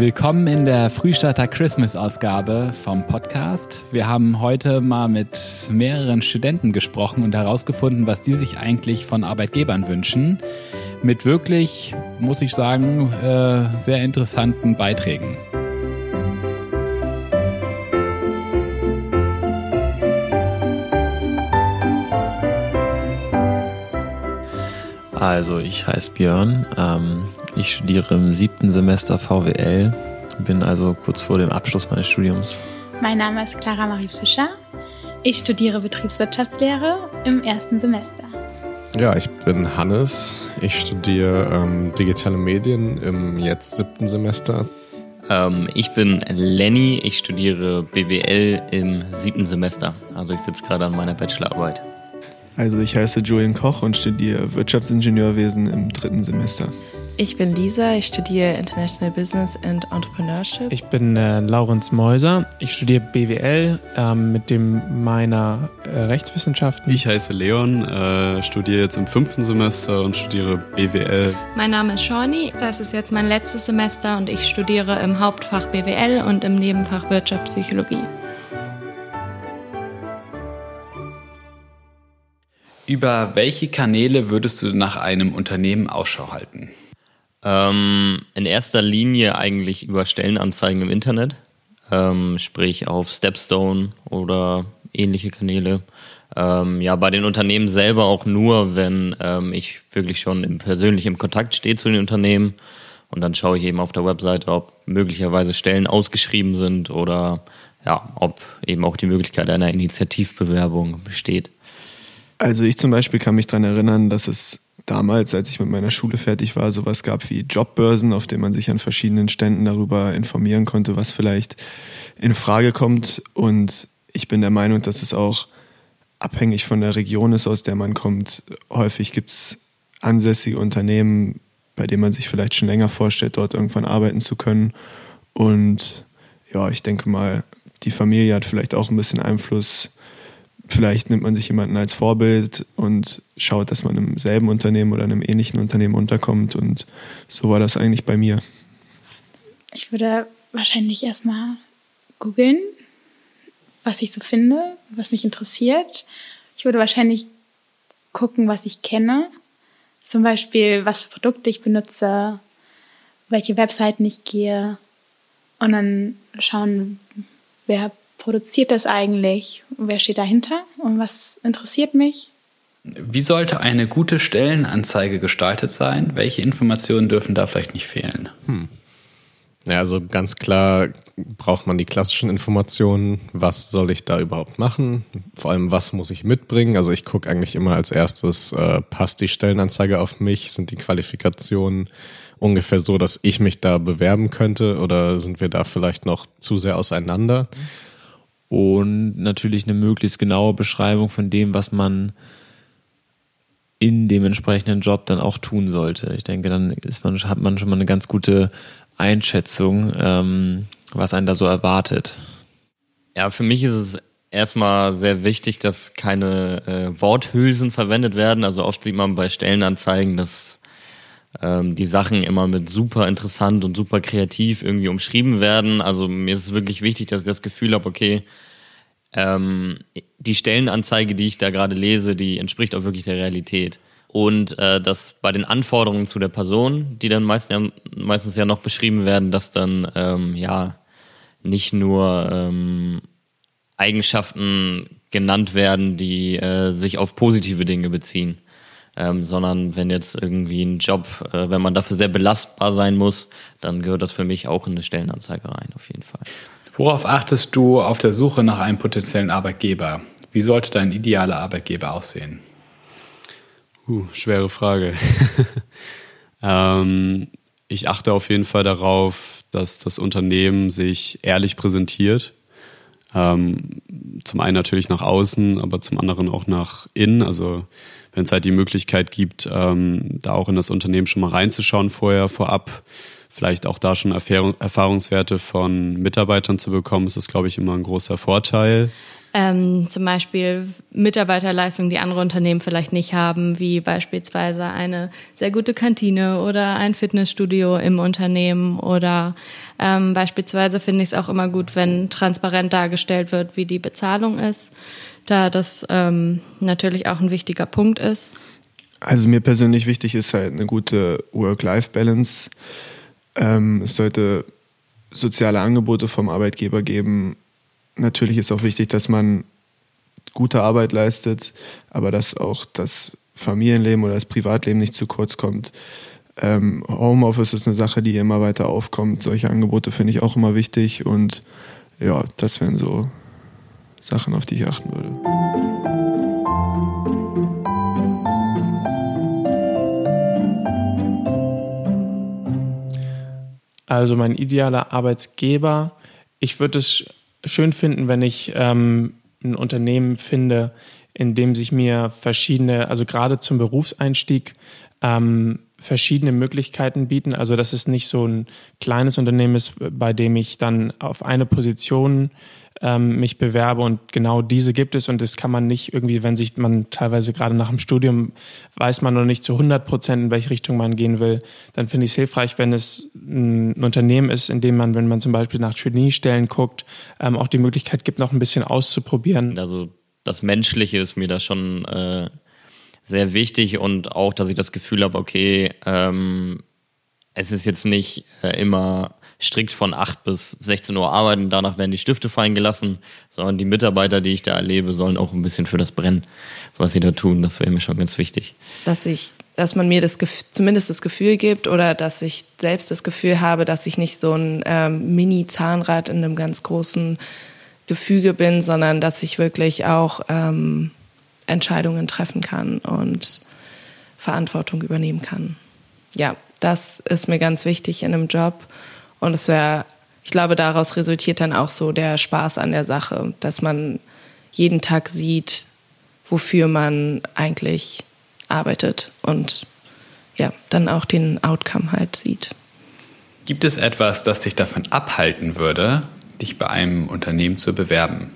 Willkommen in der Frühstarter Christmas Ausgabe vom Podcast. Wir haben heute mal mit mehreren Studenten gesprochen und herausgefunden, was die sich eigentlich von Arbeitgebern wünschen. Mit wirklich, muss ich sagen, äh, sehr interessanten Beiträgen. Also, ich heiße Björn. Ähm, ich studiere im siebten Semester VWL, bin also kurz vor dem Abschluss meines Studiums. Mein Name ist Clara Marie Fischer. Ich studiere Betriebswirtschaftslehre im ersten Semester. Ja, ich bin Hannes. Ich studiere ähm, digitale Medien im jetzt siebten Semester. Ähm, ich bin Lenny. Ich studiere BWL im siebten Semester. Also ich sitze gerade an meiner Bachelorarbeit. Also ich heiße Julian Koch und studiere Wirtschaftsingenieurwesen im dritten Semester. Ich bin Lisa, ich studiere International Business and Entrepreneurship. Ich bin äh, Laurenz Meuser, ich studiere BWL äh, mit dem meiner äh, Rechtswissenschaften. Ich heiße Leon, äh, studiere jetzt im fünften Semester und studiere BWL. Mein Name ist Shawnee, das ist jetzt mein letztes Semester und ich studiere im Hauptfach BWL und im Nebenfach Wirtschaftspsychologie. Über welche Kanäle würdest du nach einem Unternehmen Ausschau halten? Ähm, in erster Linie eigentlich über Stellenanzeigen im Internet, ähm, sprich auf Stepstone oder ähnliche Kanäle. Ähm, ja, bei den Unternehmen selber auch nur, wenn ähm, ich wirklich schon im, persönlich im Kontakt stehe zu den Unternehmen. Und dann schaue ich eben auf der Webseite, ob möglicherweise Stellen ausgeschrieben sind oder ja, ob eben auch die Möglichkeit einer Initiativbewerbung besteht. Also ich zum Beispiel kann mich daran erinnern, dass es damals, als ich mit meiner Schule fertig war, sowas gab wie Jobbörsen, auf denen man sich an verschiedenen Ständen darüber informieren konnte, was vielleicht in Frage kommt. Und ich bin der Meinung, dass es auch abhängig von der Region ist, aus der man kommt. Häufig gibt es ansässige Unternehmen, bei denen man sich vielleicht schon länger vorstellt, dort irgendwann arbeiten zu können. Und ja, ich denke mal, die Familie hat vielleicht auch ein bisschen Einfluss Vielleicht nimmt man sich jemanden als Vorbild und schaut, dass man im selben Unternehmen oder einem ähnlichen Unternehmen unterkommt. Und so war das eigentlich bei mir. Ich würde wahrscheinlich erstmal googeln, was ich so finde, was mich interessiert. Ich würde wahrscheinlich gucken, was ich kenne. Zum Beispiel, was für Produkte ich benutze, welche Webseiten ich gehe. Und dann schauen, wer produziert das eigentlich? Wer steht dahinter? Und was interessiert mich? Wie sollte eine gute Stellenanzeige gestaltet sein? Welche Informationen dürfen da vielleicht nicht fehlen? Hm. Ja, also ganz klar braucht man die klassischen Informationen. Was soll ich da überhaupt machen? Vor allem, was muss ich mitbringen? Also ich gucke eigentlich immer als erstes, äh, passt die Stellenanzeige auf mich? Sind die Qualifikationen ungefähr so, dass ich mich da bewerben könnte? Oder sind wir da vielleicht noch zu sehr auseinander? Mhm und natürlich eine möglichst genaue Beschreibung von dem, was man in dem entsprechenden Job dann auch tun sollte. Ich denke, dann ist man, hat man schon mal eine ganz gute Einschätzung, ähm, was einen da so erwartet. Ja, für mich ist es erstmal sehr wichtig, dass keine äh, Worthülsen verwendet werden. Also oft sieht man bei Stellenanzeigen, dass ähm, die Sachen immer mit super interessant und super kreativ irgendwie umschrieben werden. Also mir ist es wirklich wichtig, dass ich das Gefühl habe, okay, ähm, die Stellenanzeige, die ich da gerade lese, die entspricht auch wirklich der Realität. Und äh, dass bei den Anforderungen zu der Person, die dann meist, ja, meistens ja noch beschrieben werden, dass dann ähm, ja nicht nur ähm, Eigenschaften genannt werden, die äh, sich auf positive Dinge beziehen ähm, sondern wenn jetzt irgendwie ein Job, äh, wenn man dafür sehr belastbar sein muss, dann gehört das für mich auch in eine Stellenanzeige rein, auf jeden Fall. Worauf achtest du auf der Suche nach einem potenziellen Arbeitgeber? Wie sollte dein idealer Arbeitgeber aussehen? Uh, schwere Frage. ähm, ich achte auf jeden Fall darauf, dass das Unternehmen sich ehrlich präsentiert. Ähm, zum einen natürlich nach außen, aber zum anderen auch nach innen. Also wenn es halt die Möglichkeit gibt, ähm, da auch in das Unternehmen schon mal reinzuschauen vorher, vorab, vielleicht auch da schon Erfahrungswerte von Mitarbeitern zu bekommen, ist das, glaube ich, immer ein großer Vorteil. Ähm, zum Beispiel Mitarbeiterleistungen, die andere Unternehmen vielleicht nicht haben, wie beispielsweise eine sehr gute Kantine oder ein Fitnessstudio im Unternehmen oder ähm, beispielsweise finde ich es auch immer gut, wenn transparent dargestellt wird, wie die Bezahlung ist, da das ähm, natürlich auch ein wichtiger Punkt ist. Also mir persönlich wichtig ist halt eine gute Work-Life-Balance. Ähm, es sollte soziale Angebote vom Arbeitgeber geben, natürlich ist auch wichtig, dass man gute Arbeit leistet, aber dass auch das Familienleben oder das Privatleben nicht zu kurz kommt. Ähm, Homeoffice ist eine Sache, die immer weiter aufkommt. Solche Angebote finde ich auch immer wichtig und ja, das wären so Sachen, auf die ich achten würde. Also mein idealer Arbeitsgeber, ich würde es schön finden, wenn ich ähm, ein Unternehmen finde, in dem sich mir verschiedene, also gerade zum Berufseinstieg, ähm, verschiedene Möglichkeiten bieten. Also dass es nicht so ein kleines Unternehmen ist, bei dem ich dann auf eine Position ähm, mich bewerbe und genau diese gibt es und das kann man nicht irgendwie, wenn sich man teilweise gerade nach dem Studium weiß man noch nicht zu 100 Prozent, in welche Richtung man gehen will, dann finde ich es hilfreich, wenn es ein Unternehmen ist, in dem man, wenn man zum Beispiel nach Trainee-Stellen guckt, ähm, auch die Möglichkeit gibt, noch ein bisschen auszuprobieren. Also das Menschliche ist mir da schon äh, sehr wichtig und auch, dass ich das Gefühl habe, okay, ähm, es ist jetzt nicht äh, immer strikt von 8 bis 16 Uhr arbeiten, danach werden die Stifte fallen gelassen, sondern die Mitarbeiter, die ich da erlebe, sollen auch ein bisschen für das brennen, was sie da tun. Das wäre mir schon ganz wichtig. Dass ich, dass man mir das zumindest das Gefühl gibt oder dass ich selbst das Gefühl habe, dass ich nicht so ein ähm, Mini-Zahnrad in einem ganz großen Gefüge bin, sondern dass ich wirklich auch ähm, Entscheidungen treffen kann und Verantwortung übernehmen kann. Ja, das ist mir ganz wichtig in einem Job. Und es wäre, ich glaube, daraus resultiert dann auch so der Spaß an der Sache, dass man jeden Tag sieht, wofür man eigentlich arbeitet und ja, dann auch den Outcome halt sieht. Gibt es etwas, das dich davon abhalten würde, dich bei einem Unternehmen zu bewerben?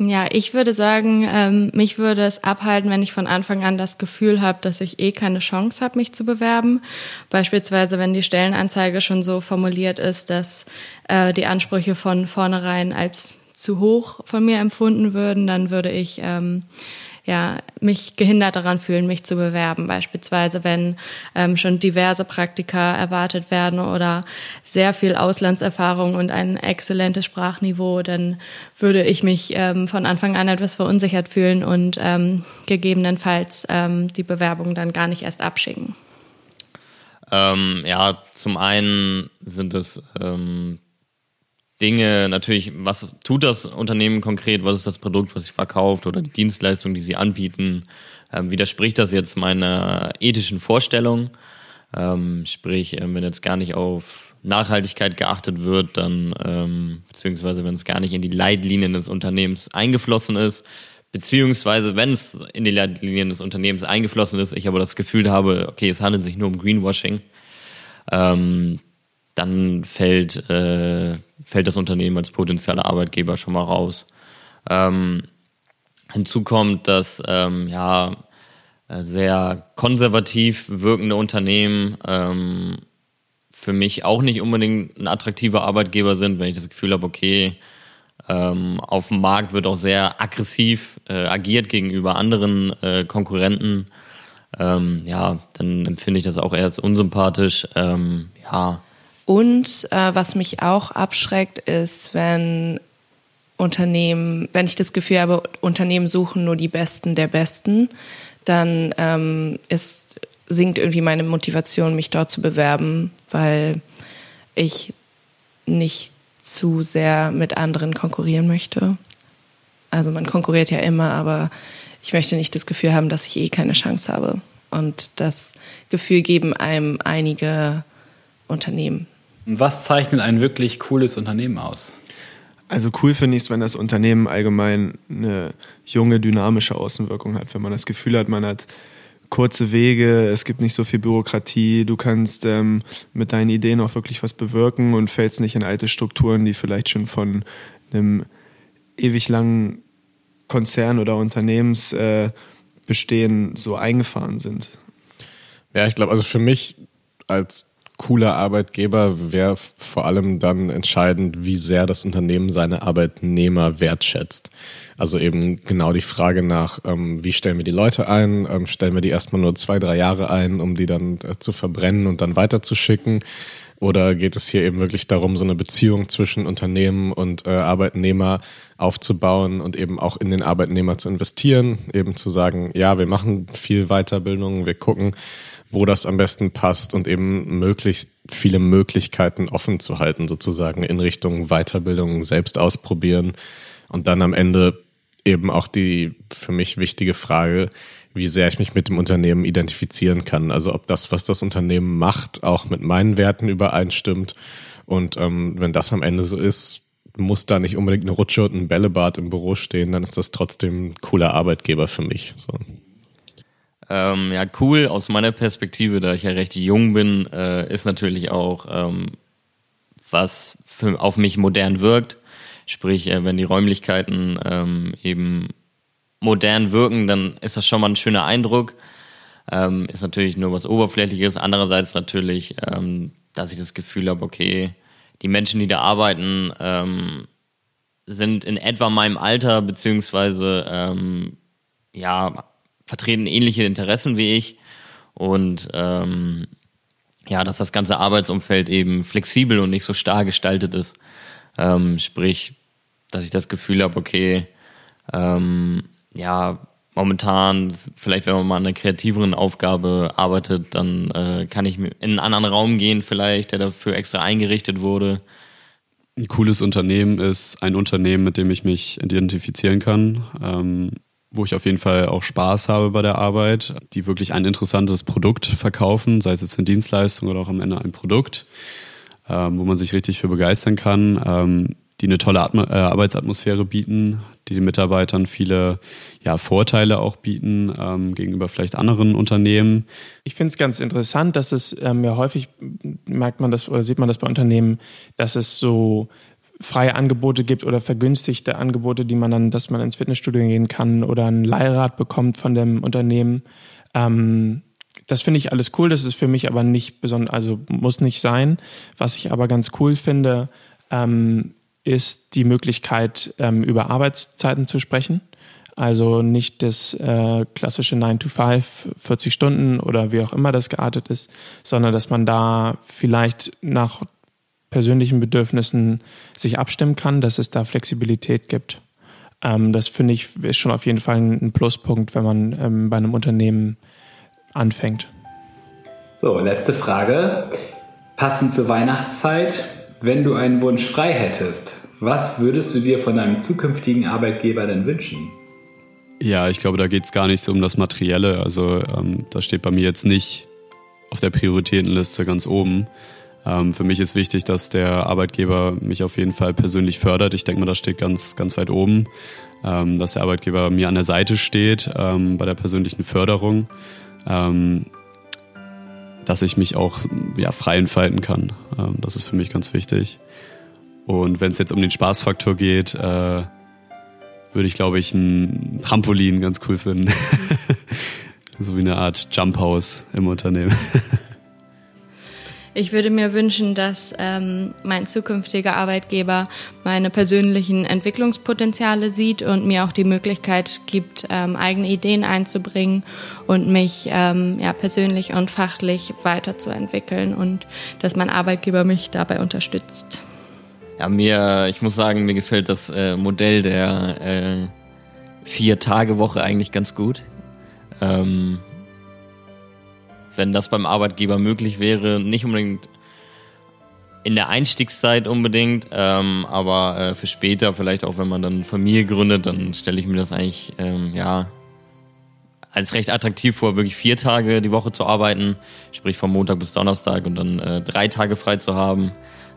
Ja, ich würde sagen, ähm, mich würde es abhalten, wenn ich von Anfang an das Gefühl habe, dass ich eh keine Chance habe, mich zu bewerben. Beispielsweise, wenn die Stellenanzeige schon so formuliert ist, dass äh, die Ansprüche von vornherein als zu hoch von mir empfunden würden, dann würde ich ähm, ja, mich gehindert daran fühlen, mich zu bewerben. Beispielsweise, wenn ähm, schon diverse Praktika erwartet werden oder sehr viel Auslandserfahrung und ein exzellentes Sprachniveau, dann würde ich mich ähm, von Anfang an etwas verunsichert fühlen und ähm, gegebenenfalls ähm, die Bewerbung dann gar nicht erst abschicken. Ähm, ja, zum einen sind es ähm, Dinge natürlich, was tut das Unternehmen konkret, was ist das Produkt, was sie verkauft oder die Dienstleistung, die sie anbieten, ähm, widerspricht das jetzt meiner ethischen Vorstellung? Ähm, sprich, äh, wenn jetzt gar nicht auf Nachhaltigkeit geachtet wird, dann ähm, beziehungsweise wenn es gar nicht in die Leitlinien des Unternehmens eingeflossen ist, beziehungsweise wenn es in die Leitlinien des Unternehmens eingeflossen ist, ich aber das Gefühl habe, okay, es handelt sich nur um Greenwashing, ähm, dann fällt, äh, fällt das Unternehmen als potenzieller Arbeitgeber schon mal raus. Ähm, hinzu kommt, dass ähm, ja sehr konservativ wirkende Unternehmen ähm, für mich auch nicht unbedingt ein attraktiver Arbeitgeber sind, wenn ich das Gefühl habe, okay, ähm, auf dem Markt wird auch sehr aggressiv äh, agiert gegenüber anderen äh, Konkurrenten. Ähm, ja, dann empfinde ich das auch eher als unsympathisch. Ähm, ja, und äh, was mich auch abschreckt, ist, wenn Unternehmen, wenn ich das Gefühl habe, Unternehmen suchen nur die Besten der Besten, dann ähm, ist, sinkt irgendwie meine Motivation, mich dort zu bewerben, weil ich nicht zu sehr mit anderen konkurrieren möchte. Also man konkurriert ja immer, aber ich möchte nicht das Gefühl haben, dass ich eh keine Chance habe. Und das Gefühl geben einem einige Unternehmen. Was zeichnet ein wirklich cooles Unternehmen aus? Also cool finde ich es, wenn das Unternehmen allgemein eine junge, dynamische Außenwirkung hat. Wenn man das Gefühl hat, man hat kurze Wege, es gibt nicht so viel Bürokratie, du kannst ähm, mit deinen Ideen auch wirklich was bewirken und fällst nicht in alte Strukturen, die vielleicht schon von einem ewig langen Konzern- oder Unternehmensbestehen äh, so eingefahren sind. Ja, ich glaube, also für mich als cooler Arbeitgeber wäre vor allem dann entscheidend, wie sehr das Unternehmen seine Arbeitnehmer wertschätzt. Also eben genau die Frage nach, ähm, wie stellen wir die Leute ein? Ähm, stellen wir die erstmal nur zwei, drei Jahre ein, um die dann äh, zu verbrennen und dann weiterzuschicken? Oder geht es hier eben wirklich darum, so eine Beziehung zwischen Unternehmen und äh, Arbeitnehmer aufzubauen und eben auch in den Arbeitnehmer zu investieren, eben zu sagen, ja, wir machen viel Weiterbildung, wir gucken, wo das am besten passt und eben möglichst viele Möglichkeiten offen zu halten, sozusagen in Richtung Weiterbildung selbst ausprobieren und dann am Ende eben auch die für mich wichtige Frage, wie sehr ich mich mit dem Unternehmen identifizieren kann. Also ob das, was das Unternehmen macht, auch mit meinen Werten übereinstimmt. Und ähm, wenn das am Ende so ist, muss da nicht unbedingt eine Rutsche und ein Bällebad im Büro stehen, dann ist das trotzdem ein cooler Arbeitgeber für mich. So. Ähm, ja, cool aus meiner Perspektive, da ich ja recht jung bin, äh, ist natürlich auch, ähm, was für, auf mich modern wirkt. Sprich, äh, wenn die Räumlichkeiten ähm, eben modern wirken, dann ist das schon mal ein schöner Eindruck. Ähm, ist natürlich nur was Oberflächliches. Andererseits natürlich, ähm, dass ich das Gefühl habe, okay, die Menschen, die da arbeiten, ähm, sind in etwa meinem Alter, beziehungsweise ja, vertreten ähnliche Interessen wie ich und ähm, ja, dass das ganze Arbeitsumfeld eben flexibel und nicht so starr gestaltet ist. Ähm, sprich, dass ich das Gefühl habe, okay, ähm, ja, momentan, vielleicht wenn man mal an einer kreativeren Aufgabe arbeitet, dann äh, kann ich in einen anderen Raum gehen vielleicht, der dafür extra eingerichtet wurde. Ein cooles Unternehmen ist ein Unternehmen, mit dem ich mich identifizieren kann. Ähm, wo ich auf jeden Fall auch Spaß habe bei der Arbeit, die wirklich ein interessantes Produkt verkaufen, sei es jetzt eine Dienstleistung oder auch am Ende ein Produkt, ähm, wo man sich richtig für begeistern kann, ähm, die eine tolle Atmo äh, Arbeitsatmosphäre bieten, die den Mitarbeitern viele ja, Vorteile auch bieten ähm, gegenüber vielleicht anderen Unternehmen. Ich finde es ganz interessant, dass es ähm, ja häufig merkt man das oder sieht man das bei Unternehmen, dass es so freie Angebote gibt oder vergünstigte Angebote, die man dann, dass man ins Fitnessstudio gehen kann oder ein Leihrad bekommt von dem Unternehmen. Ähm, das finde ich alles cool. Das ist für mich aber nicht besonders, also muss nicht sein. Was ich aber ganz cool finde, ähm, ist die Möglichkeit, ähm, über Arbeitszeiten zu sprechen. Also nicht das äh, klassische 9 to 5, 40 Stunden oder wie auch immer das geartet ist, sondern dass man da vielleicht nach persönlichen Bedürfnissen sich abstimmen kann, dass es da Flexibilität gibt. Ähm, das finde ich ist schon auf jeden Fall ein Pluspunkt, wenn man ähm, bei einem Unternehmen anfängt. So, letzte Frage. Passend zur Weihnachtszeit, wenn du einen Wunsch frei hättest, was würdest du dir von deinem zukünftigen Arbeitgeber denn wünschen? Ja, ich glaube, da geht es gar nicht so um das Materielle. Also ähm, das steht bei mir jetzt nicht auf der Prioritätenliste ganz oben. Ähm, für mich ist wichtig, dass der Arbeitgeber mich auf jeden Fall persönlich fördert. Ich denke mal, das steht ganz, ganz weit oben, ähm, dass der Arbeitgeber mir an der Seite steht ähm, bei der persönlichen Förderung, dass ich mich auch ja, frei entfalten kann. Das ist für mich ganz wichtig. Und wenn es jetzt um den Spaßfaktor geht, äh, würde ich, glaube ich, ein Trampolin ganz cool finden. so wie eine Art Jump House im Unternehmen. Ich würde mir wünschen, dass ähm, mein zukünftiger Arbeitgeber meine persönlichen Entwicklungspotenziale sieht und mir auch die Möglichkeit gibt, ähm, eigene Ideen einzubringen und mich ähm, ja, persönlich und fachlich weiterzuentwickeln und dass mein Arbeitgeber mich dabei unterstützt. Ja, mir, ich muss sagen, mir gefällt das äh, Modell der äh, Vier-Tage-Woche eigentlich ganz gut. Ähm, wenn das beim Arbeitgeber möglich wäre, nicht unbedingt in der Einstiegszeit unbedingt, ähm, aber äh, für später, vielleicht auch wenn man dann Familie gründet, dann stelle ich mir das eigentlich ähm, ja als recht attraktiv vor, wirklich vier Tage die Woche zu arbeiten, sprich von Montag bis Donnerstag und dann äh, drei Tage frei zu haben,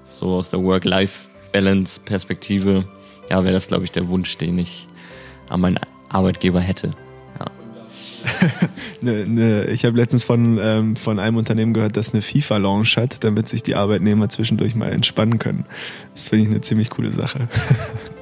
so aus der Work-Life-Balance-Perspektive. Ja, wäre das, glaube ich, der Wunsch, den ich an meinen Arbeitgeber hätte. ne, ne, ich habe letztens von, ähm, von einem Unternehmen gehört, das eine FIFA-Lounge hat, damit sich die Arbeitnehmer zwischendurch mal entspannen können. Das finde ich eine ziemlich coole Sache.